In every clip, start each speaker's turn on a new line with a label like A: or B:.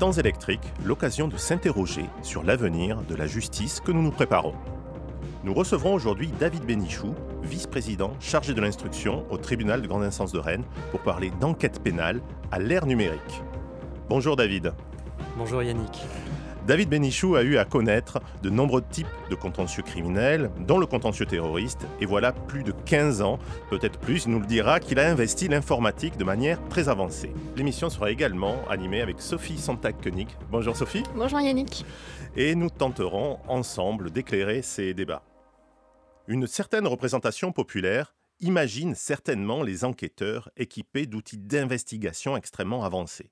A: Temps électrique, l'occasion de s'interroger sur l'avenir de la justice que nous nous préparons. Nous recevrons aujourd'hui David Bénichou, vice-président chargé de l'instruction au tribunal de grande instance de Rennes, pour parler d'enquête pénale à l'ère numérique. Bonjour David.
B: Bonjour Yannick.
A: David Bénichou a eu à connaître de nombreux types de contentieux criminels, dont le contentieux terroriste, et voilà plus de 15 ans, peut-être plus, il nous le dira, qu'il a investi l'informatique de manière très avancée. L'émission sera également animée avec Sophie Santac-Koenig. Bonjour Sophie.
C: Bonjour Yannick.
A: Et nous tenterons ensemble d'éclairer ces débats. Une certaine représentation populaire imagine certainement les enquêteurs équipés d'outils d'investigation extrêmement avancés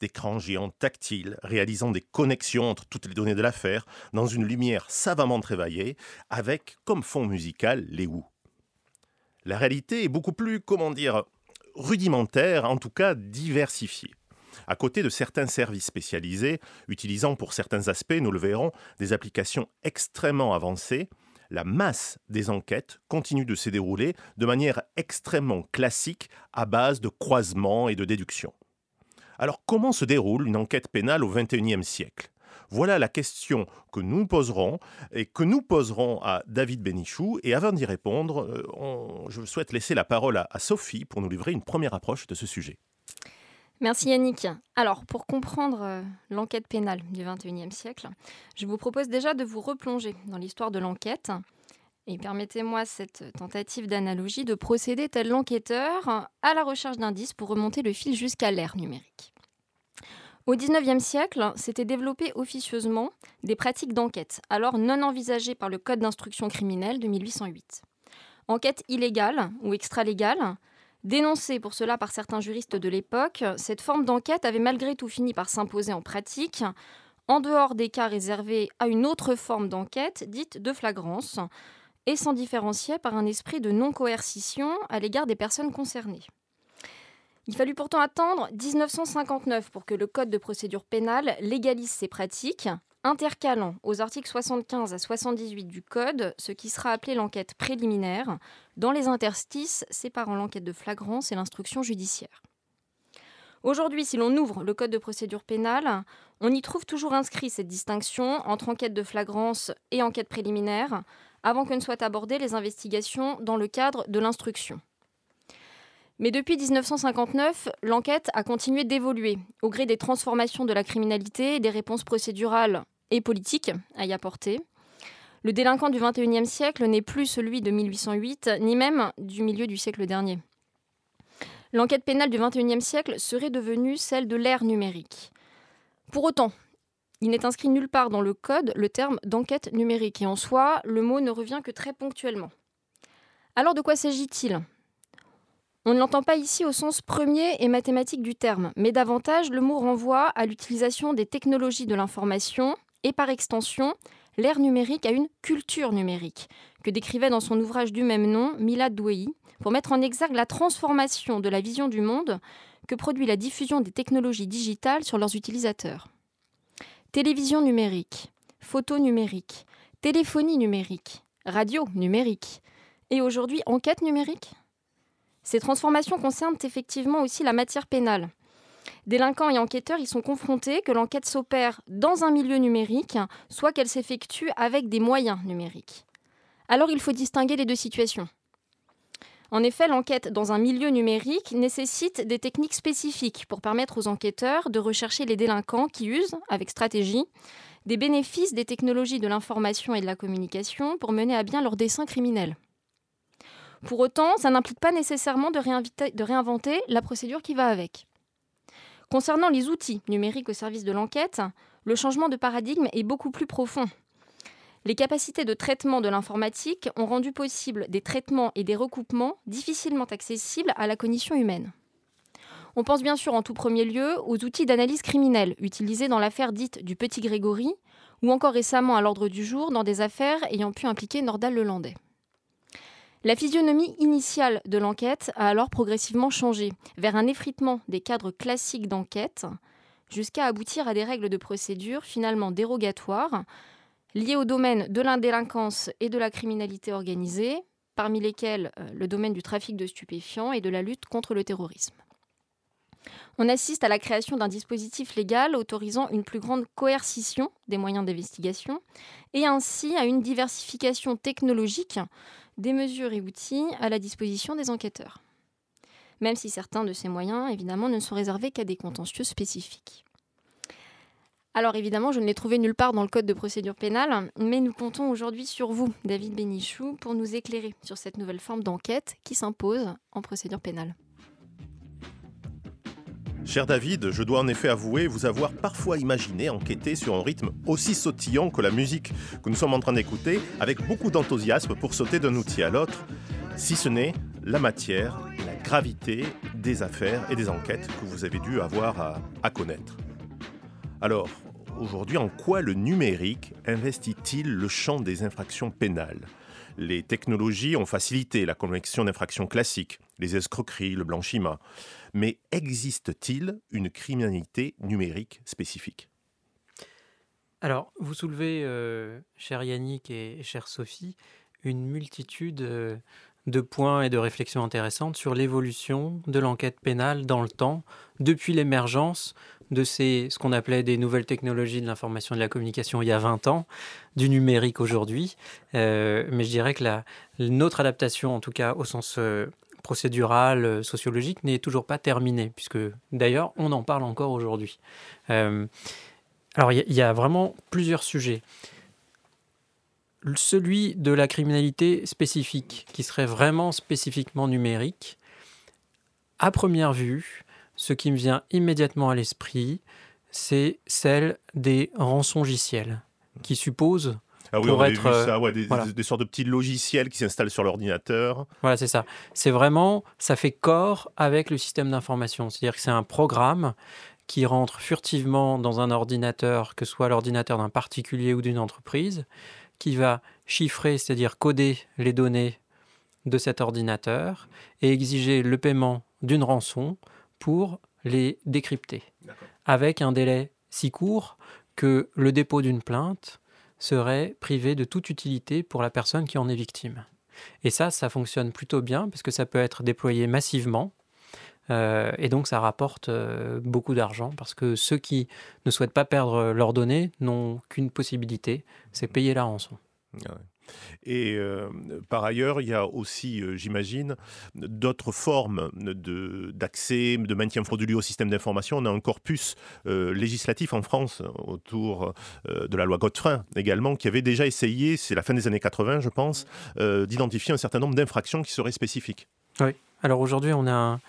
A: d'écrans géants tactiles réalisant des connexions entre toutes les données de l'affaire dans une lumière savamment travaillée avec comme fond musical les ou. La réalité est beaucoup plus, comment dire, rudimentaire, en tout cas diversifiée. À côté de certains services spécialisés, utilisant pour certains aspects, nous le verrons, des applications extrêmement avancées, la masse des enquêtes continue de se dérouler de manière extrêmement classique à base de croisements et de déductions. Alors comment se déroule une enquête pénale au XXIe siècle? Voilà la question que nous poserons et que nous poserons à David Bénichou. Et avant d'y répondre, euh, je souhaite laisser la parole à, Sophie pour nous livrer une première approche de ce sujet.
C: Merci Yannick. Alors, pour comprendre euh, l'enquête pénale du XXIe siècle, je vous propose déjà de vous replonger dans l'histoire de l'enquête. Et permettez-moi cette tentative d'analogie de procéder tel l'enquêteur à la recherche d'indices pour remonter le fil jusqu'à l'ère numérique. Au XIXe siècle, s'étaient développées officieusement des pratiques d'enquête, alors non envisagées par le Code d'instruction criminelle de 1808. Enquête illégale ou extralégale, dénoncée pour cela par certains juristes de l'époque, cette forme d'enquête avait malgré tout fini par s'imposer en pratique, en dehors des cas réservés à une autre forme d'enquête dite de flagrance, et s'en différenciait par un esprit de non-coercition à l'égard des personnes concernées. Il fallut pourtant attendre 1959 pour que le Code de procédure pénale légalise ces pratiques, intercalant aux articles 75 à 78 du Code ce qui sera appelé l'enquête préliminaire, dans les interstices séparant l'enquête de flagrance et l'instruction judiciaire. Aujourd'hui, si l'on ouvre le Code de procédure pénale, on y trouve toujours inscrit cette distinction entre enquête de flagrance et enquête préliminaire, avant que ne soient abordées les investigations dans le cadre de l'instruction. Mais depuis 1959, l'enquête a continué d'évoluer au gré des transformations de la criminalité et des réponses procédurales et politiques à y apporter. Le délinquant du XXIe siècle n'est plus celui de 1808, ni même du milieu du siècle dernier. L'enquête pénale du XXIe siècle serait devenue celle de l'ère numérique. Pour autant, il n'est inscrit nulle part dans le code le terme d'enquête numérique, et en soi, le mot ne revient que très ponctuellement. Alors de quoi s'agit-il? On ne l'entend pas ici au sens premier et mathématique du terme, mais davantage le mot renvoie à l'utilisation des technologies de l'information et par extension l'ère numérique à une culture numérique, que décrivait dans son ouvrage du même nom Milad Douei, pour mettre en exergue la transformation de la vision du monde que produit la diffusion des technologies digitales sur leurs utilisateurs. Télévision numérique, photo numérique, téléphonie numérique, radio numérique, et aujourd'hui enquête numérique? Ces transformations concernent effectivement aussi la matière pénale. Délinquants et enquêteurs y sont confrontés que l'enquête s'opère dans un milieu numérique, soit qu'elle s'effectue avec des moyens numériques. Alors il faut distinguer les deux situations. En effet, l'enquête dans un milieu numérique nécessite des techniques spécifiques pour permettre aux enquêteurs de rechercher les délinquants qui usent, avec stratégie, des bénéfices des technologies de l'information et de la communication pour mener à bien leurs desseins criminels. Pour autant, ça n'implique pas nécessairement de, réinventer la procédure qui va avec. Concernant les outils numériques au service de l'enquête, le changement de paradigme est beaucoup plus profond. Les capacités de traitement de l'informatique ont rendu possible des traitements et des recoupements difficilement accessibles à la cognition humaine. On pense bien sûr en tout premier lieu aux outils d'analyse criminelle utilisés dans l'affaire dite du Petit Grégory, ou encore récemment à l'ordre du jour dans des affaires ayant pu impliquer Nordal Lelandais. La physionomie initiale de l'enquête a alors progressivement changé vers un effritement des cadres classiques d'enquête jusqu'à aboutir à des règles de procédure finalement dérogatoires liées au domaine de l'indélinquance et de la criminalité organisée, parmi lesquelles euh, le domaine du trafic de stupéfiants et de la lutte contre le terrorisme. On assiste à la création d'un dispositif légal autorisant une plus grande coercition des moyens d'investigation et ainsi à une diversification technologique des mesures et outils à la disposition des enquêteurs. Même si certains de ces moyens, évidemment, ne sont réservés qu'à des contentieux spécifiques. Alors évidemment, je ne l'ai trouvé nulle part dans le Code de procédure pénale, mais nous comptons aujourd'hui sur vous, David Bénichou, pour nous éclairer sur cette nouvelle forme d'enquête qui s'impose en procédure pénale.
A: Cher David, je dois en effet avouer vous avoir parfois imaginé enquêter sur un rythme aussi sautillant que la musique que nous sommes en train d'écouter, avec beaucoup d'enthousiasme pour sauter d'un outil à l'autre, si ce n'est la matière, la gravité des affaires et des enquêtes que vous avez dû avoir à, à connaître. Alors, aujourd'hui, en quoi le numérique investit-il le champ des infractions pénales? Les technologies ont facilité la connexion d'infractions classiques, les escroqueries, le blanchiment. Mais existe-t-il une criminalité numérique spécifique?
B: Alors, vous soulevez, euh, cher Yannick et, chère Sophie, une multitude euh, de points et de réflexions intéressantes sur l'évolution de l'enquête pénale dans le temps, depuis l'émergence de ces, ce qu'on appelait des nouvelles technologies de l'information et de la communication il y a 20 ans, du numérique aujourd'hui. Euh, mais je dirais que la, notre adaptation, en tout cas au sens procédurale, euh, sociologique n'est toujours pas terminée, puisque d'ailleurs on en parle encore aujourd'hui. Euh, alors il y, a vraiment plusieurs sujets. Celui de la criminalité spécifique, qui serait vraiment spécifiquement numérique, à première vue, ce qui me vient immédiatement à l'esprit, c'est celle des rançongiciels, qui supposent
A: ah oui, on a vu ça, ouais, des, sortes de petits logiciels qui s'installent sur l'ordinateur.
B: Voilà, c'est ça. C'est vraiment, ça fait corps avec le système d'information. C'est-à-dire que c'est un programme qui rentre furtivement dans un ordinateur, que ce soit l'ordinateur d'un particulier ou d'une entreprise, qui va chiffrer, c'est-à-dire coder les données de cet ordinateur et exiger le paiement d'une rançon pour les décrypter, avec un délai si court que le dépôt d'une plainte serait privé de toute utilité pour la personne qui en est victime. Et ça, ça fonctionne plutôt bien parce que ça peut être déployé massivement. Euh, et donc ça rapporte euh, beaucoup d'argent parce que ceux qui ne souhaitent pas perdre leurs données n'ont qu'une possibilité, c'est payer la rançon.
A: Ah et euh, par ailleurs, il y a aussi, euh, j'imagine, d'autres formes d'accès, de, maintien frauduleux au système d'information. On a un corpus euh, législatif en France autour de la loi Godefrein également, qui avait déjà essayé, c'est la fin des années 80, je pense, d'identifier un certain nombre d'infractions qui seraient spécifiques.
B: Oui. Alors aujourd'hui, on a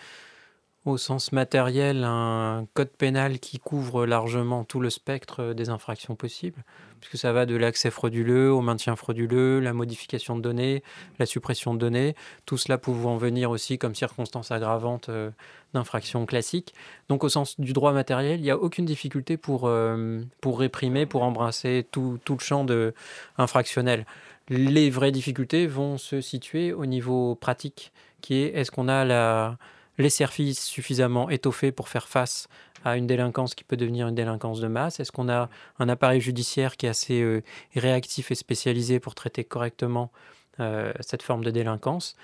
B: au sens matériel un code pénal qui couvre largement tout le spectre des infractions possibles, puisque ça va de l'accès frauduleux au maintien frauduleux, la modification de données, la suppression de données, tout cela pouvant venir aussi comme circonstance aggravante euh, d'infractions classiques. Donc au sens du droit matériel, il n'y a aucune difficulté pour, euh, pour réprimer, pour embrasser tout, tout le champ de infractionnel. Les vraies difficultés vont se situer au niveau pratique, qui est est-ce qu'on a la les services suffisamment étoffés pour faire face à une délinquance qui peut devenir une délinquance de masse Est-ce qu'on a un appareil judiciaire qui est assez euh, réactif et spécialisé pour traiter correctement euh, cette forme de délinquance?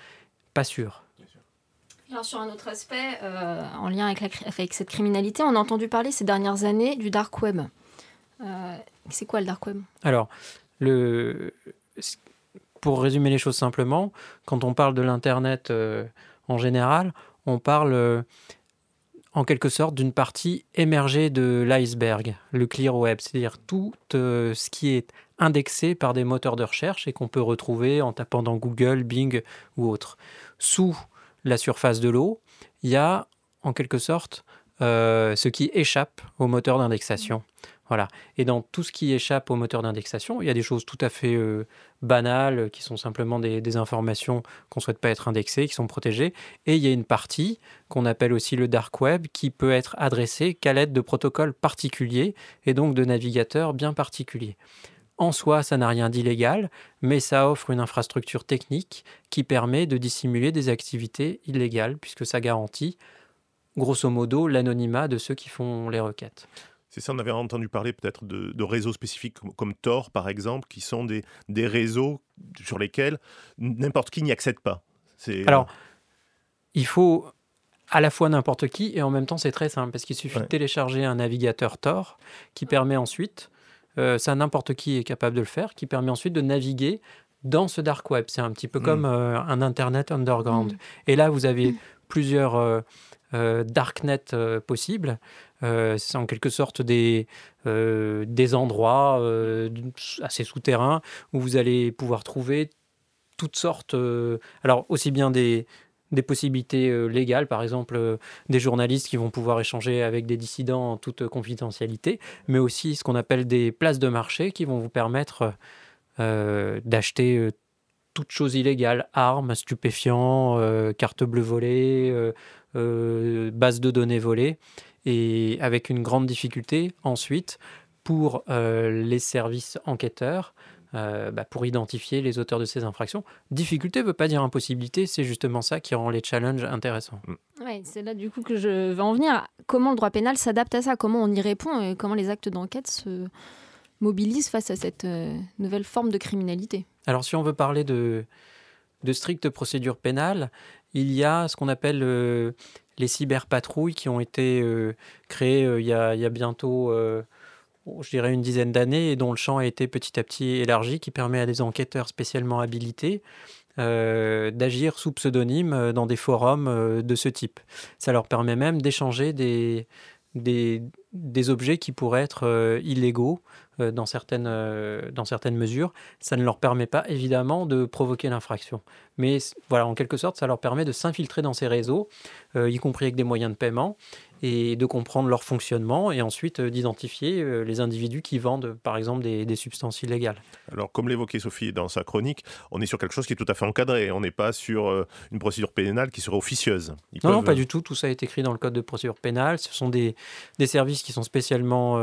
B: Pas sûr.
C: Alors sur un autre aspect, euh, en lien avec, avec, cette criminalité, on a entendu parler ces dernières années du dark web. c'est quoi le dark web?
B: Alors, le... pour résumer les choses simplement, quand on parle de l'Internet en général, on parle euh, en quelque sorte d'une partie émergée de l'iceberg, le clear web, c'est-à-dire tout euh, ce qui est indexé par des moteurs de recherche et qu'on peut retrouver en tapant dans Google, Bing ou autre. Sous la surface de l'eau, il y a en quelque sorte euh, ce qui échappe au moteur d'indexation. Voilà. Et dans tout ce qui échappe au moteur d'indexation, il y a des choses tout à fait euh, banales qui sont simplement des, informations qu'on ne souhaite pas être indexées, qui sont protégées. Et il y a une partie qu'on appelle aussi le dark web qui peut être adressée qu'à l'aide de protocoles particuliers et donc de navigateurs bien particuliers. En soi, ça n'a rien d'illégal, mais ça offre une infrastructure technique qui permet de dissimuler des activités illégales puisque ça garantit grosso modo l'anonymat de ceux qui font les requêtes.
A: C'est ça, on avait entendu parler peut-être de, réseaux spécifiques comme, Tor, par exemple, qui sont des, des réseaux sur lesquels n'importe qui n'y accède pas.
B: Alors, il faut à la fois n'importe qui et en même temps c'est très simple parce qu'il suffit de télécharger un navigateur Tor qui permet ensuite, euh, ça n'importe qui est capable de le faire, qui permet ensuite de naviguer dans ce dark web. C'est un petit peu mm. comme euh, un internet underground. Mm. Et là vous avez plusieurs euh, darknet possibles. c'est en quelque sorte des, des endroits assez souterrains où vous allez pouvoir trouver toutes sortes, alors aussi bien des, des possibilités euh, légales, par exemple euh, des journalistes qui vont pouvoir échanger avec des dissidents en toute confidentialité, mais aussi ce qu'on appelle des places de marché qui vont vous permettre euh, d'acheter toutes choses illégales, armes, stupéfiants, cartes bleues volées, bases de données volées, et avec une grande difficulté ensuite pour les services enquêteurs euh, bah, pour identifier les auteurs de ces infractions. Difficulté ne veut pas dire impossibilité, c'est justement ça qui rend les challenges intéressants.
C: Mm. Ouais, c'est là du coup que je vais en venir. Comment le droit pénal s'adapte à ça? Comment on y répond et comment les actes d'enquête se mobilisent face à cette euh, nouvelle forme de criminalité?
B: Alors si on veut parler de, de stricte procédure pénale, il y a ce qu'on appelle euh, les cyberpatrouilles qui ont été créées il y, a, il, y a, bientôt je dirais une dizaine d'années et dont le champ a été petit à petit élargi, qui permet à des enquêteurs spécialement habilités euh, d'agir sous pseudonyme euh, dans des forums euh, de ce type. Ça leur permet même d'échanger des, des, objets qui pourraient être illégaux dans, certaines, dans certaines mesures. Ça ne leur permet pas évidemment de provoquer l'infraction. Mais voilà, en quelque sorte, ça leur permet de s'infiltrer dans ces réseaux, y compris avec des moyens de paiement, et de comprendre leur fonctionnement et ensuite euh, d'identifier euh, les individus qui vendent par exemple des, substances illégales.
A: Alors comme l'évoquait Sophie dans sa chronique, on est sur quelque chose qui est tout à fait encadré, on n'est pas sur euh, une procédure pénale qui serait officieuse.
B: non, non, pas du tout, tout ça est écrit dans le code de procédure pénale, ce sont des, des services qui sont spécialement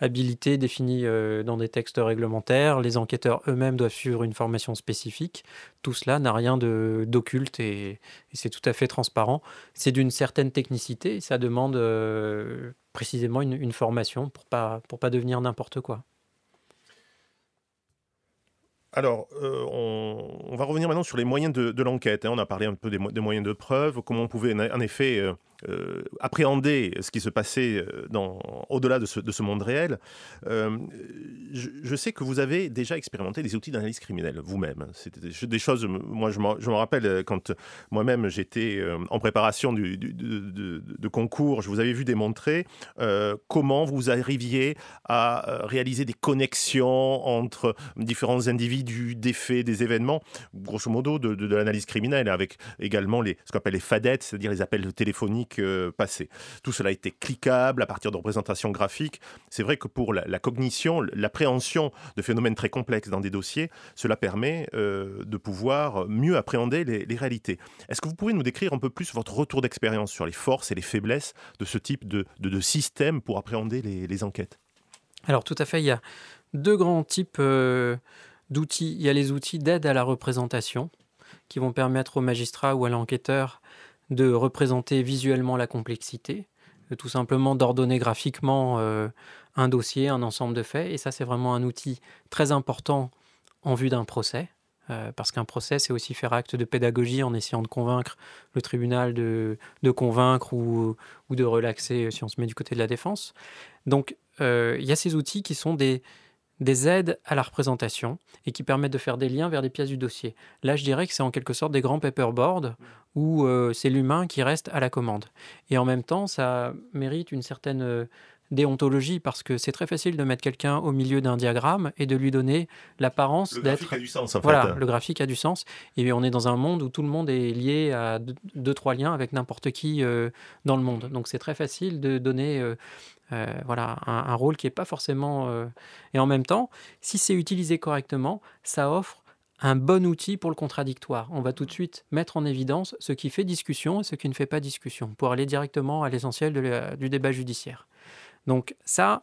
B: habilités, définis dans des textes réglementaires, les enquêteurs eux-mêmes doivent suivre une formation spécifique, tout cela n'a rien d'occulte et, et c'est tout à fait transparent. C'est d'une certaine technicité, ça demande euh, précisément une, formation pour pas, pour pas devenir n'importe quoi.
A: Alors, euh, on, va revenir maintenant sur les moyens de, l'enquête. Hein. On a parlé un peu des, moyens de preuve, comment on pouvait en effet euh, euh, appréhender ce qui se passait euh, au-delà de ce, monde réel, euh, je, sais que vous avez déjà expérimenté des outils d'analyse criminelle vous-même. C'était des, choses, moi je me rappelle quand moi-même j'étais en préparation du, de, concours, je vous avais vu démontrer comment vous arriviez à réaliser des connexions entre différents individus, des faits, des événements, grosso modo de, l'analyse criminelle, avec également ce qu'on appelle les fadettes, c'est-à-dire les appels téléphoniques euh, passé. Tout cela était cliquable à partir de représentations graphiques. C'est vrai que pour la, cognition, l'appréhension de phénomènes très complexes dans des dossiers, cela permet euh, de pouvoir mieux appréhender les, réalités. Est-ce que vous pouvez nous décrire un peu plus votre retour d'expérience sur les forces et les faiblesses de ce type de, système pour appréhender les, enquêtes?
B: Alors tout à fait, il y a deux grands types euh, d'outils. Il y a les outils d'aide à la représentation qui vont permettre au magistrat ou à l'enquêteur de représenter visuellement la complexité, tout simplement d'ordonner graphiquement euh, un dossier, un ensemble de faits. Et ça, c'est vraiment un outil très important en vue d'un procès. Euh, parce qu'un procès, c'est aussi faire acte de pédagogie en essayant de convaincre le tribunal de, convaincre ou, ou, de relaxer si on se met du côté de la défense. Donc, euh, il y a ces outils qui sont des, des aides à la représentation et qui permettent de faire des liens vers des pièces du dossier. Là, je dirais que c'est en quelque sorte des grands paperboards où euh, c'est l'humain qui reste à la commande. Et en même temps, ça mérite une certaine euh, déontologie parce que c'est très facile de mettre quelqu'un au milieu d'un diagramme et de lui donner l'apparence d'être. Le
A: graphique a du sens en
B: voilà, le graphique a du sens. Et on est dans un monde où tout le monde est lié à deux, trois liens avec n'importe qui euh, dans le monde. Donc c'est très facile de donner euh, voilà, un, rôle qui n'est pas forcément... Euh, et en même temps, si c'est utilisé correctement, ça offre un bon outil pour le contradictoire. On va tout de suite mettre en évidence ce qui fait discussion et ce qui ne fait pas discussion, pour aller directement à l'essentiel du débat judiciaire. Donc ça,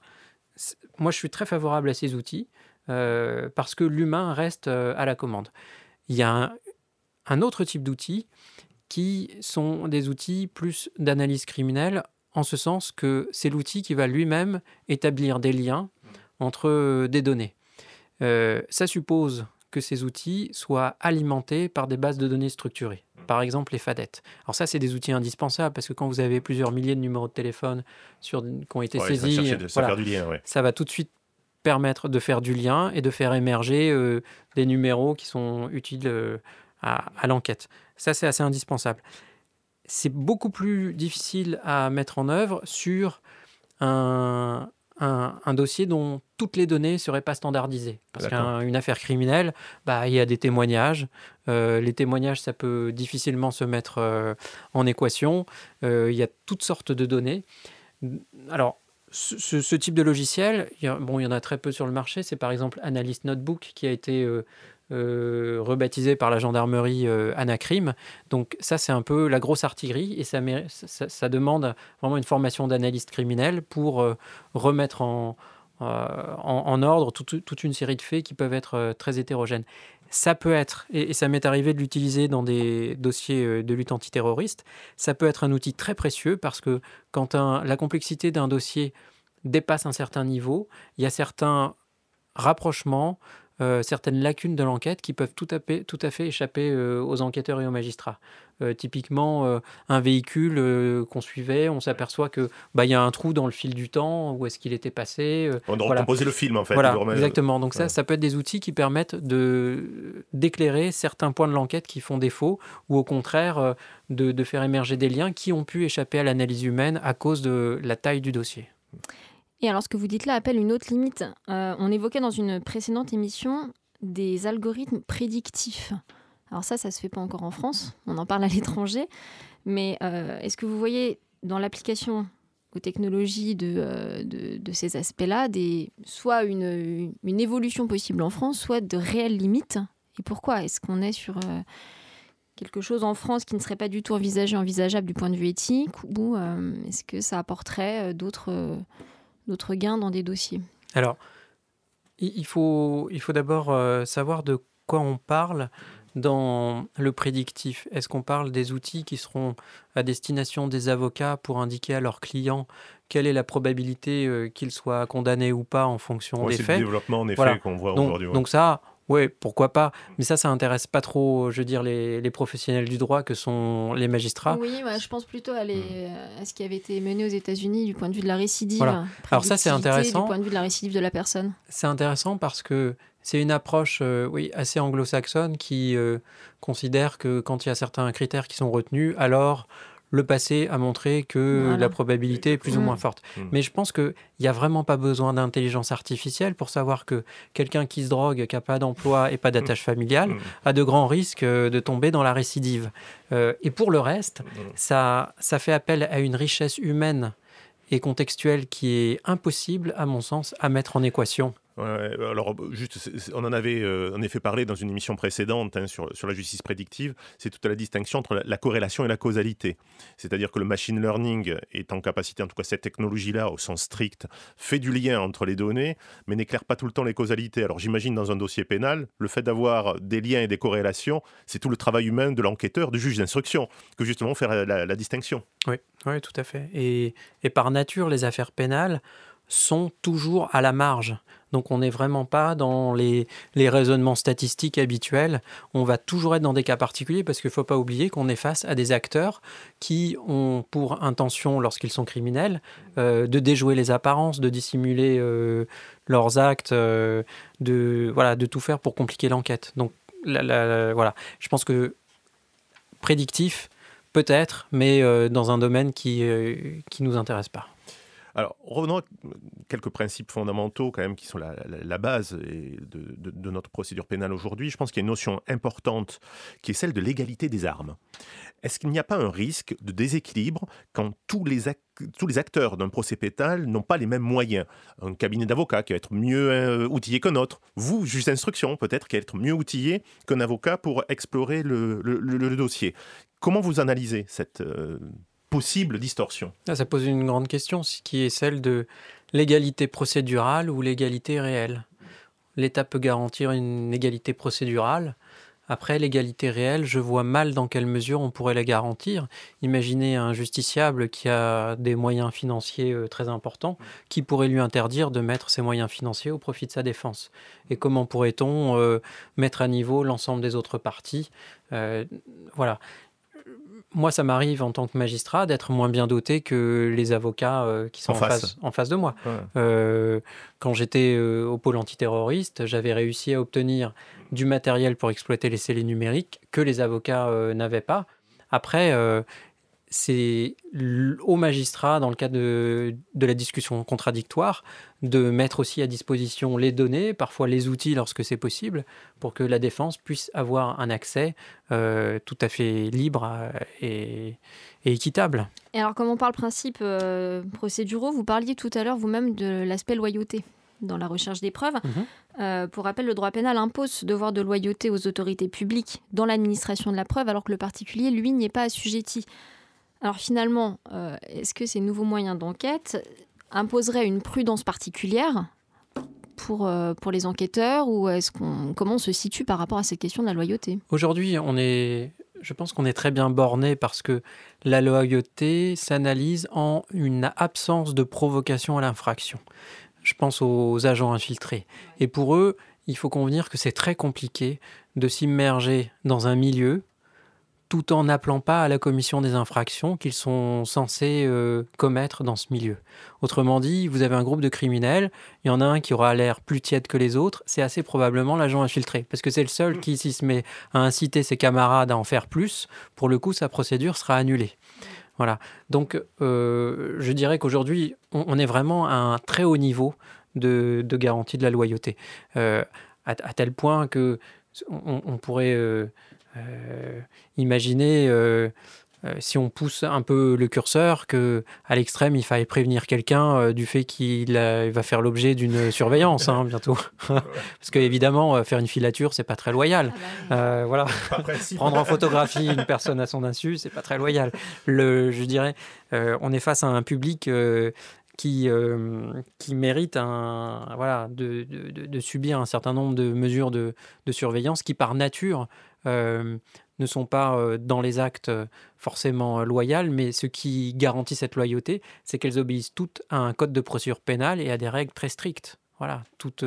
B: moi je suis très favorable à ces outils, euh, parce que l'humain reste à la commande. Il y a un autre type d'outils qui sont des outils plus d'analyse criminelle en ce sens que c'est l'outil qui va lui-même établir des liens entre euh, des données. Euh, ça suppose que ces outils soient alimentés par des bases de données structurées. Par exemple les fadettes. Alors ça, c'est des outils indispensables parce que quand vous avez plusieurs milliers de numéros de téléphone sur, qui ont été saisis, ça va tout de suite permettre de faire du lien et de faire émerger euh, des numéros qui sont utiles euh, à, l'enquête. Ça, c'est assez indispensable. C'est beaucoup plus difficile à mettre en œuvre sur un, un, dossier dont toutes les données ne seraient pas standardisées. Parce qu'une affaire criminelle, bah, il y a des témoignages. Euh, les témoignages, ça peut difficilement se mettre en équation. il y a toutes sortes de données. Alors, ce, type de logiciel, il y, bon, il y en a très peu sur le marché. C'est par exemple Analyst Notebook qui a été euh, euh, rebaptisé par la gendarmerie euh, Anacrim. Donc ça, c'est un peu la grosse artillerie et ça, demande vraiment une formation d'analyste criminel pour remettre en, en, ordre toute, une série de faits qui peuvent être très hétérogènes. Ça peut être, et, ça m'est arrivé de l'utiliser dans des dossiers de lutte antiterroriste, ça peut être un outil très précieux parce que quand la complexité d'un dossier dépasse un certain niveau, il y a certains rapprochements, euh, certaines lacunes de l'enquête qui peuvent tout à fait, tout à fait échapper euh, aux enquêteurs et aux magistrats. Euh, typiquement, un véhicule qu'on suivait, on s'aperçoit que bah, y a un trou dans le fil du temps, où est-ce qu'il était passé.
A: on doit voilà. le film en fait.
B: Voilà, exactement. Donc ça, ça peut être des outils qui permettent de d'éclairer certains points de l'enquête qui font défaut, ou au contraire de, de faire émerger des liens qui ont pu échapper à l'analyse humaine à cause de la taille du dossier.
C: Et alors, ce que vous dites là appelle une autre limite. Euh, on évoquait dans une précédente émission des algorithmes prédictifs. Alors ça, ça se fait pas encore en France. On en parle à l'étranger. Mais euh, est-ce que vous voyez dans l'application aux technologies de, euh, ces aspects-là, soit une, une, évolution possible en France, soit de réelles limites? Et pourquoi? Est-ce qu'on est sur quelque chose en France qui ne serait pas du tout envisagé, envisageable du point de vue éthique? Ou est-ce que ça apporterait d'autres d'autres gains dans des dossiers
B: Alors, il faut, il faut d'abord euh, savoir de quoi on parle dans le prédictif. Est-ce qu'on parle des outils qui seront à destination des avocats pour indiquer à leurs clients quelle est la probabilité euh, qu'ils soient condamnés ou pas en fonction des faits C'est
A: le développement en effet qu'on voit aujourd'hui.
B: Donc ça, oui, pourquoi pas. Mais ça, ça intéresse pas trop, je veux dire, les, les professionnels du droit que sont les magistrats.
C: Oui, je pense plutôt à, les, hmm. à, ce qui avait été mené aux États-Unis du point de vue de la récidive.
B: Alors ça, c'est intéressant.
C: Du point de vue de la récidive de la personne.
B: C'est intéressant parce que c'est une approche euh, oui, assez anglo-saxonne qui euh, considère que quand il y a certains critères qui sont retenus, alors le passé a montré que la probabilité est plus ou moins mm. forte. Mm. Mais je pense qu'il n'y a vraiment pas besoin d'intelligence artificielle pour savoir que quelqu'un qui se drogue, qui n'a pas d'emploi et pas d'attache mm. familiale, a de grands risques euh, de tomber dans la récidive. Euh, et pour le reste, ça, ça fait appel à une richesse humaine et contextuelle qui est impossible, à mon sens, à mettre en équation
A: alors, juste, on en avait euh, en effet parlé dans une émission précédente hein, sur, la justice prédictive. C'est toute la distinction entre la, corrélation et la causalité. C'est-à-dire que le machine learning est en capacité, en tout cas cette technologie-là, au sens strict, fait du lien entre les données, mais n'éclaire pas tout le temps les causalités. Alors, j'imagine dans un dossier pénal, le fait d'avoir des liens et des corrélations, c'est tout le travail humain de l'enquêteur, du juge d'instruction, que justement faire la, distinction.
B: Oui, oui, tout à fait. Et par nature, les affaires pénales sont toujours à la marge. Donc on n'est vraiment pas dans les, raisonnements statistiques habituels. On va toujours être dans des cas particuliers parce qu'il ne faut pas oublier qu'on est face à des acteurs qui ont pour intention, lorsqu'ils sont criminels, euh, de déjouer les apparences, de dissimuler euh, leurs actes, euh, de, voilà, de tout faire pour compliquer l'enquête. Donc voilà, je pense que prédictif, peut-être, mais dans un domaine qui ne nous intéresse pas.
A: Alors, revenons à quelques principes fondamentaux quand même qui sont la, base de, notre procédure pénale aujourd'hui. Je pense qu'il y a une notion importante qui est celle de l'égalité des armes. Est-ce qu'il n'y a pas un risque de déséquilibre quand tous les, tous les acteurs d'un procès pénal n'ont pas les mêmes moyens? Un cabinet d'avocats qui va être mieux euh, outillé qu'un autre, vous, juge d'instruction, peut-être qui va être mieux outillé qu'un avocat pour explorer le, dossier. Comment vous analysez cette euh, possible distorsion
B: ah, Ça pose une grande question, qui est celle de l'égalité procédurale ou l'égalité réelle. L'État peut garantir une égalité procédurale. Après, l'égalité réelle, je vois mal dans quelle mesure on pourrait la garantir. Imaginez un justiciable qui a des moyens financiers euh, très importants, qui pourrait lui interdire de mettre ses moyens financiers au profit de sa défense. Et comment pourrait-on euh, mettre à niveau l'ensemble des autres parties? Euh, Voilà moi, ça m'arrive en tant que magistrat d'être moins bien doté que les avocats euh, qui sont en, face. en, face. de moi. Euh, quand j'étais au pôle antiterroriste, j'avais réussi à obtenir du matériel pour exploiter les scellés numériques que les avocats n'avaient pas. Après, c'est au magistrat, dans le cas de, la discussion contradictoire, de mettre aussi à disposition les données, parfois les outils lorsque c'est possible, pour que la défense puisse avoir un accès euh, tout à fait libre euh, et, équitable.
C: Et alors, comme on parle principe euh, procéduraux, vous parliez tout à l'heure vous-même de l'aspect loyauté dans la recherche des preuves. Mhm. pour rappel, le droit pénal impose ce devoir de loyauté aux autorités publiques dans l'administration de la preuve, alors que le particulier, lui, n'y est pas assujetti. Alors finalement, euh, est-ce que ces nouveaux moyens d'enquête imposeraient une prudence particulière pour, euh, pour les enquêteurs ou est-ce qu'on comment on se situe par rapport à cette question de la loyauté?
B: Aujourd'hui, on est je pense qu'on est très bien borné parce que la loyauté s'analyse en une absence de provocation à l'infraction. Je pense aux agents infiltrés. Et pour eux, il faut convenir que c'est très compliqué de s'immerger dans un milieu tout en n'appelant pas à la commission des infractions qu'ils sont censés euh, commettre dans ce milieu. Autrement dit, vous avez un groupe de criminels, il y en a un qui aura l'air plus tiède que les autres, c'est assez probablement l'agent infiltré, parce que c'est le seul qui, s'il se met à inciter ses camarades à en faire plus, pour le coup, sa procédure sera annulée. Voilà. Donc, euh, je dirais qu'aujourd'hui, on, est vraiment à un très haut niveau de, garantie de la loyauté, euh, à, tel point que on, pourrait imaginez euh, euh, si on pousse un peu le curseur, que à l'extrême, il faille prévenir quelqu'un du fait qu'il va faire l'objet d'une surveillance hein, bientôt, parce que évidemment, faire une filature, c'est pas très loyal. Ah bah voilà, prendre en photographie une personne à son insu, c'est pas très loyal. Le, je dirais, on est face à un public. Qui, qui mérite un, voilà, de, de, subir un certain nombre de mesures de, de surveillance qui, par nature, euh, ne sont pas euh, dans les actes euh, forcément loyales, mais ce qui garantit cette loyauté, c'est qu'elles obéissent toutes à un code de procédure pénale et à des règles très strictes. Voilà, toute,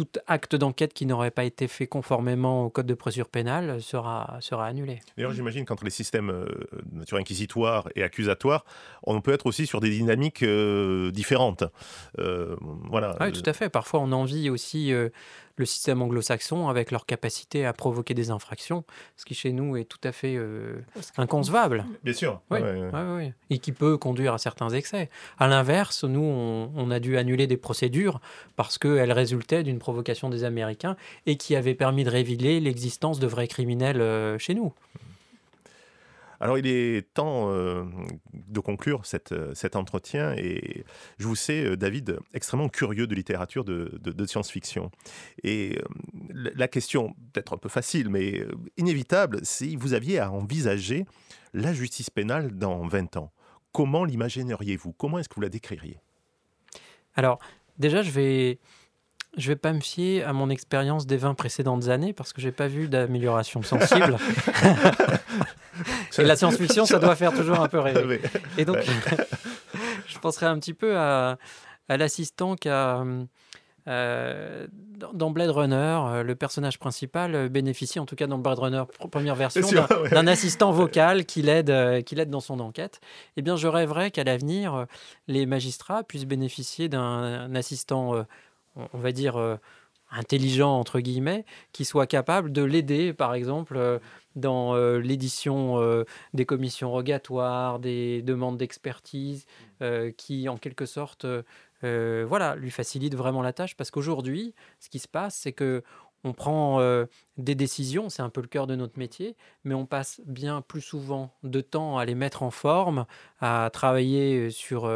B: tout acte d'enquête qui n'aurait pas été fait conformément au code de procédure pénale sera, sera annulé.
A: D'ailleurs, j'imagine qu'entre les systèmes euh, nature inquisitoire et accusatoire, on peut être aussi sur des dynamiques euh, différentes.
B: Euh, voilà. Ah oui, tout à fait. Parfois, on envie aussi le système anglo-saxon avec leur capacité à provoquer des infractions, ce qui chez nous est tout à fait inconcevable.
A: Bien sûr.
B: Oui, Et qui peut conduire à certains excès. À l'inverse, nous, on, on, a dû annuler des procédures parce qu'elles résultaient d'une provocation des Américains et qui avait permis de révéler l'existence de vrais criminels euh, chez nous.
A: Alors il est temps euh, de conclure euh, cet entretien et je vous sais, David, extrêmement curieux de littérature de, de, science-fiction. Et la question, peut-être un peu facile, mais inévitable, si vous aviez à envisager la justice pénale dans 20 ans, comment l'imagineriez-vous? Comment est-ce que vous la décririez?
B: Alors déjà, je vais je vais pas me fier à mon expérience des 20 précédentes années parce que j'ai pas vu d'amélioration sensible. Et la science-fiction, ça doit faire toujours un peu rêver. Et donc, je penserai un petit peu à, l'assistant qui a. Euh, dans Blade Runner, euh, le personnage principal bénéficie, en tout cas dans Blade Runner première version, d'un assistant vocal qui l'aide, euh, qui l'aide dans son enquête. Eh bien, je rêverais qu'à l'avenir, les magistrats puissent bénéficier d'un assistant on va dire, euh, intelligent, entre guillemets, qui soit capable de l'aider, par exemple, euh, dans euh, l'édition des commissions rogatoires, des demandes d'expertise, qui, en quelque sorte, voilà, lui facilite vraiment la tâche. Parce qu'aujourd'hui, ce qui se passe, c'est que on prend des décisions, c'est un peu le cœur de notre métier, mais on passe bien plus souvent de temps à les mettre en forme, à travailler sur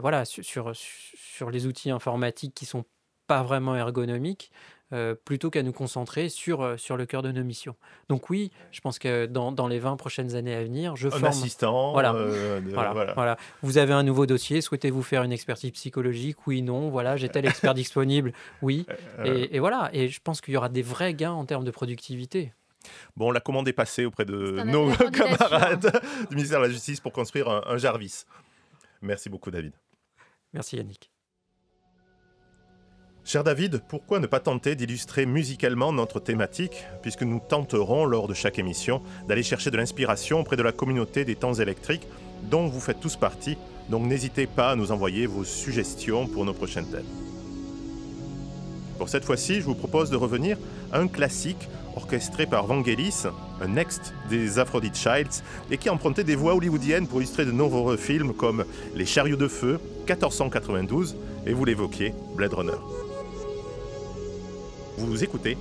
B: voilà, sur, sur, les outils informatiques qui sont pas vraiment ergonomiques, euh, plutôt qu'à nous concentrer sur, euh, sur le cœur de nos missions. Donc oui, je pense que dans, dans les 20 prochaines années à venir, je
A: un assistant.
B: Voilà. voilà, voilà. Vous avez un nouveau dossier, souhaitez-vous faire une expertise psychologique? Oui, non, voilà, j'ai tel expert disponible Oui. Et, et, voilà, et je pense qu'il y aura des vrais gains en termes de productivité.
A: Bon, la commande est passée auprès de nos camarades du ministère de la Justice pour construire un Jarvis. Merci beaucoup, David.
B: Merci, Yannick.
A: Cher David, pourquoi ne pas tenter d'illustrer musicalement notre thématique, puisque nous tenterons lors de chaque émission d'aller chercher de l'inspiration auprès de la communauté des temps électriques dont vous faites tous partie, donc n'hésitez pas à nous envoyer vos suggestions pour nos prochains thèmes. Pour cette fois-ci, je vous propose de revenir à un classique orchestré par Vangelis, un next des Aphrodite Childs, et qui empruntait des voix hollywoodiennes pour illustrer de nombreux films comme Les Chariots de Feu, 1492, et vous l'évoquiez, Blade Runner. Vous écoutez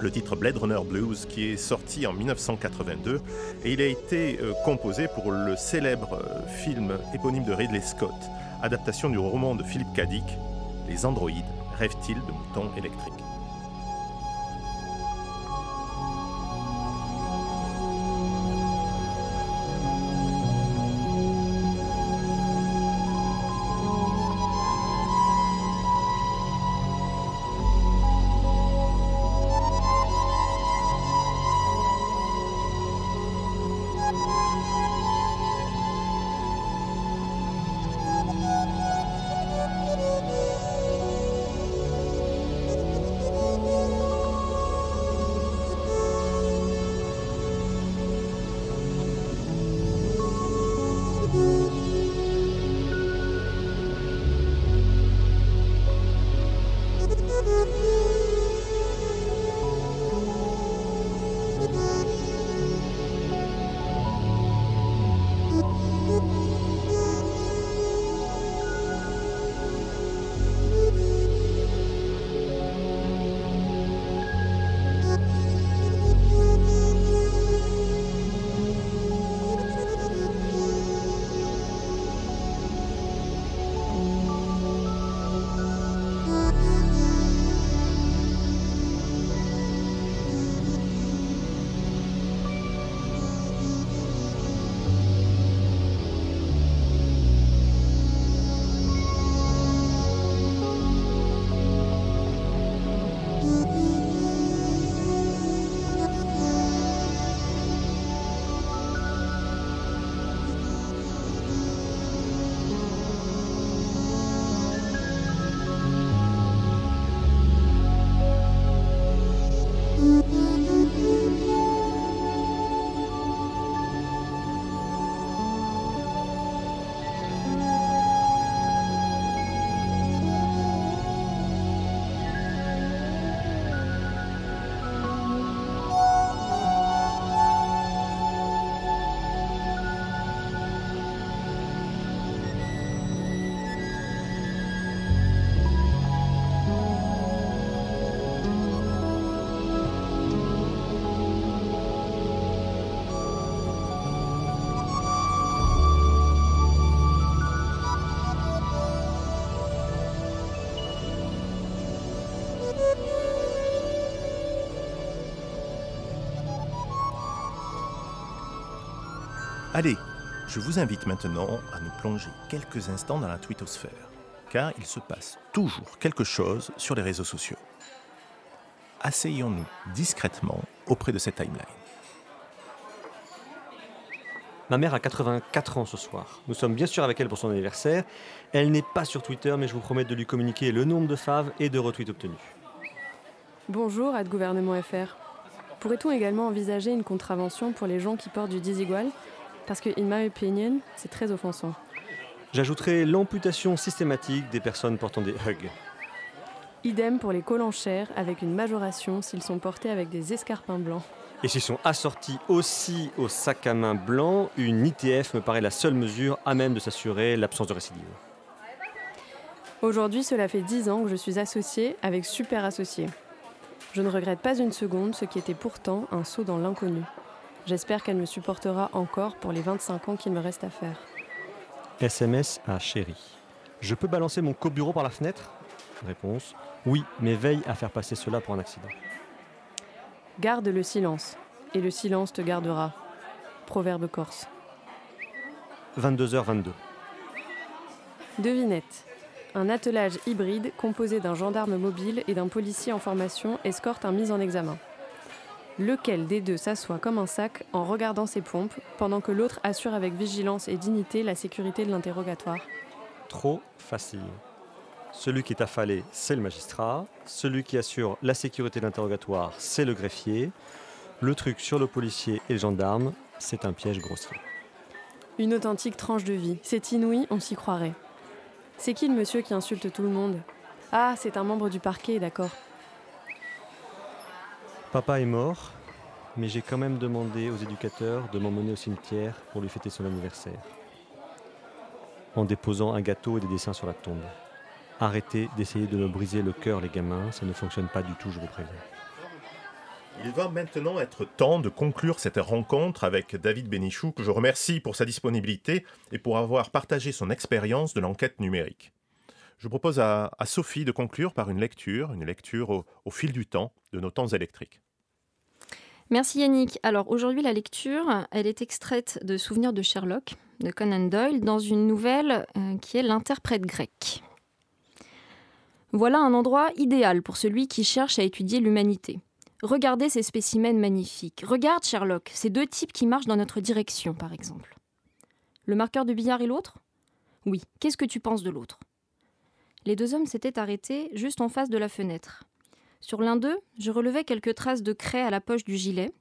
A: le titre Blade Runner Blues qui est sorti en 1982 et il a été euh, composé pour le célèbre euh, film éponyme de Ridley Scott, adaptation du roman de Philip K. Dick, Les androïdes rêvent-ils de moutons électriques? Je vous invite maintenant à nous plonger quelques instants dans la twittosphère, car il se passe toujours quelque chose sur les réseaux sociaux. Asseyons-nous discrètement auprès de cette timeline.
D: Ma mère a 84 ans ce soir. Nous sommes bien sûr avec elle pour son anniversaire. Elle n'est pas sur Twitter, mais je vous promets de lui communiquer le nombre de faves et de retweets obtenus.
E: Bonjour, à gouvernement FR. Pourrait-on également envisager une contravention pour les gens qui portent du désigual parce que, in my opinion, c'est très offensant.
D: J'ajouterai l'amputation systématique des personnes portant des hugs.
E: Idem pour les en chair avec une majoration s'ils sont portés avec des escarpins blancs.
D: Et s'ils sont assortis aussi au sac à main blanc, une ITF me paraît la seule mesure à même de s'assurer l'absence de récidive.
E: Aujourd'hui, cela fait 10 ans que je suis associée avec Super Associé. Je ne regrette pas une seconde ce qui était pourtant un saut dans l'inconnu. J'espère qu'elle me supportera encore pour les 25 ans qu'il me reste à faire.
D: SMS à chérie. Je peux balancer mon co-bureau par la fenêtre? Réponse. Oui, mais veille à faire passer cela pour un accident.
E: Garde le silence, et le silence te gardera. Proverbe corse.
D: 22h22.
E: Devinette. Un attelage hybride composé d'un gendarme mobile et d'un policier en formation escorte un mis en examen. Lequel des deux s'assoit comme un sac en regardant ses pompes, pendant que l'autre assure avec vigilance et dignité la sécurité de l'interrogatoire
D: Trop facile. Celui qui est affalé, c'est le magistrat. Celui qui assure la sécurité de l'interrogatoire, c'est le greffier. Le truc sur le policier et le gendarme, c'est un piège grossier.
E: Une authentique tranche de vie. C'est inouï, on s'y croirait. C'est qui le monsieur qui insulte tout le monde? Ah, c'est un membre du parquet, d'accord.
D: Papa est mort, mais j'ai quand même demandé aux éducateurs de m'emmener au cimetière pour lui fêter son anniversaire. En déposant un gâteau et des dessins sur la tombe. Arrêtez d'essayer de me briser le cœur, les gamins, ça ne fonctionne pas du tout, je vous préviens.
A: Il va maintenant être temps de conclure cette rencontre avec David Bénichou, que je remercie pour sa disponibilité et pour avoir partagé son expérience de l'enquête numérique. Je propose à, Sophie de conclure par une lecture, une lecture au, au fil du temps de nos temps électriques.
C: Merci Yannick. Alors aujourd'hui la lecture, elle est extraite de Souvenirs de Sherlock de Conan Doyle dans une nouvelle euh, qui est L'interprète grec. Voilà un endroit idéal pour celui qui cherche à étudier l'humanité. Regardez ces spécimens magnifiques. Regarde Sherlock, ces deux types qui marchent dans notre direction, par exemple. Le marqueur de billard et l'autre? Oui, qu'est-ce que tu penses de l'autre? Les deux hommes s'étaient arrêtés juste en face de la fenêtre. Sur l'un d'eux, je relevais quelques traces de craie à la poche du gilet.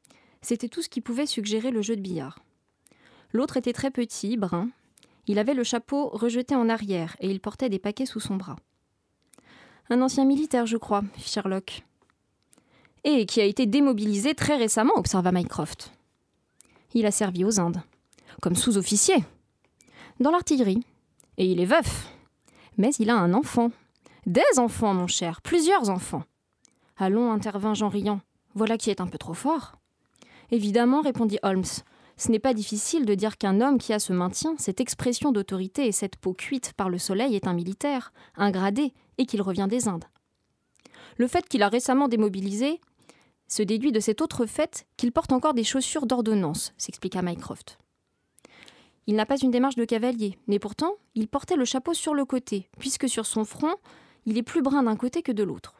C: C'était tout ce qui pouvait suggérer le jeu de billard. L'autre était très petit, brun. Il avait le chapeau rejeté en arrière et il portait des paquets sous son bras. Un ancien militaire, je crois, fit Sherlock. Et qui a été démobilisé très récemment, observa Mycroft. Il a servi aux Indes, comme sous-officier, dans l'artillerie. Et il est veuf. Mais il a un enfant. Des enfants, mon cher, plusieurs enfants. Allons, intervint Jean Riant. Voilà qui est un peu trop fort. Évidemment, répondit Holmes. Ce n'est pas difficile de dire qu'un homme qui a ce maintien, cette expression d'autorité et cette peau cuite par le soleil est un militaire, un gradé, et qu'il revient des Indes. Le fait qu'il a récemment démobilisé se déduit de cet autre fait qu'il porte encore des chaussures d'ordonnance, s'expliqua Mycroft. Il n'a pas une démarche de cavalier, mais pourtant, il portait le chapeau sur le côté, puisque sur son front, il est plus brun d'un côté que de l'autre.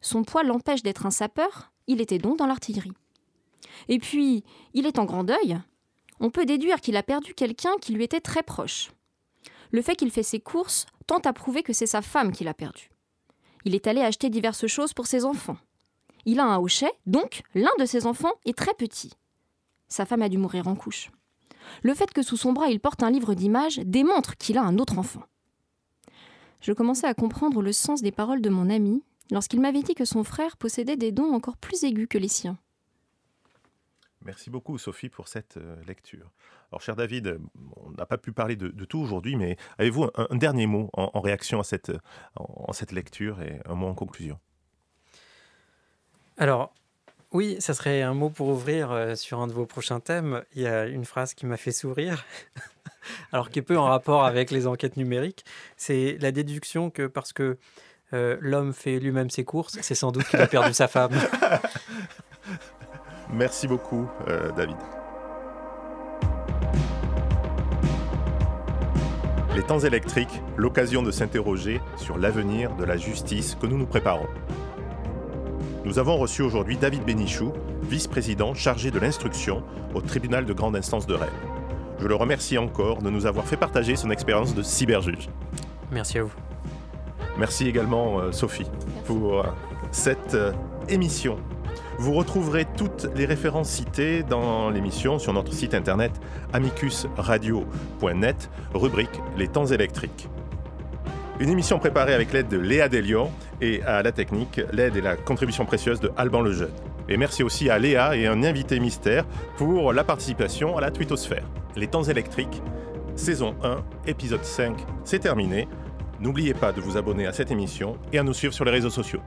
C: Son poids l'empêche d'être un sapeur, il était donc dans l'artillerie. Et puis, il est en grand deuil. On peut déduire qu'il a perdu quelqu'un qui lui était très proche. Le fait qu'il fait ses courses tente à prouver que c'est sa femme qui l'a perdu. Il est allé acheter diverses choses pour ses enfants. Il a un hochet, donc l'un de ses enfants est très petit. Sa femme a dû mourir en couche. Le fait que sous son bras il porte un livre d'images démontre qu'il a un autre enfant. Je commençais à comprendre le sens des paroles de mon ami lorsqu'il m'avait dit que son frère possédait des dons encore plus aigus que les siens.
A: Merci beaucoup Sophie pour cette euh, lecture. Alors cher David, on n'a pas pu parler de, de tout aujourd'hui, mais avez-vous un, un, dernier mot en, en réaction à cette, en, en cette lecture et un mot en conclusion?
B: Alors, oui, ça serait un mot pour ouvrir euh, sur un de vos prochains thèmes. Il y a une phrase qui m'a fait sourire, alors qui est peu en rapport avec les enquêtes numériques. C'est la déduction que parce que euh, l'homme fait lui-même ses courses, c'est sans doute qu'il a perdu sa femme.
A: Merci beaucoup, euh, David. Les temps électriques, l'occasion de s'interroger sur l'avenir de la justice que nous nous préparons. Nous avons reçu aujourd'hui David Bénichou, vice-président chargé de l'instruction au tribunal de grande instance de Rennes. Je le remercie encore de nous avoir fait partager son expérience de cyberjuge.
B: Merci à vous.
A: Merci également euh, Sophie Merci. pour euh, cette euh, émission. Vous retrouverez toutes les références citées dans l'émission sur notre site internet amicusradio.net, rubrique Les temps électriques. Une émission préparée avec l'aide de Léa Delion et à la technique, l'aide et la contribution précieuse de Alban Lejeune. Et merci aussi à Léa et un invité mystère pour la participation à la twittosphère. Les temps électriques, saison 1, épisode 5, c'est terminé. N'oubliez pas de vous abonner à cette émission et à nous suivre sur les réseaux sociaux.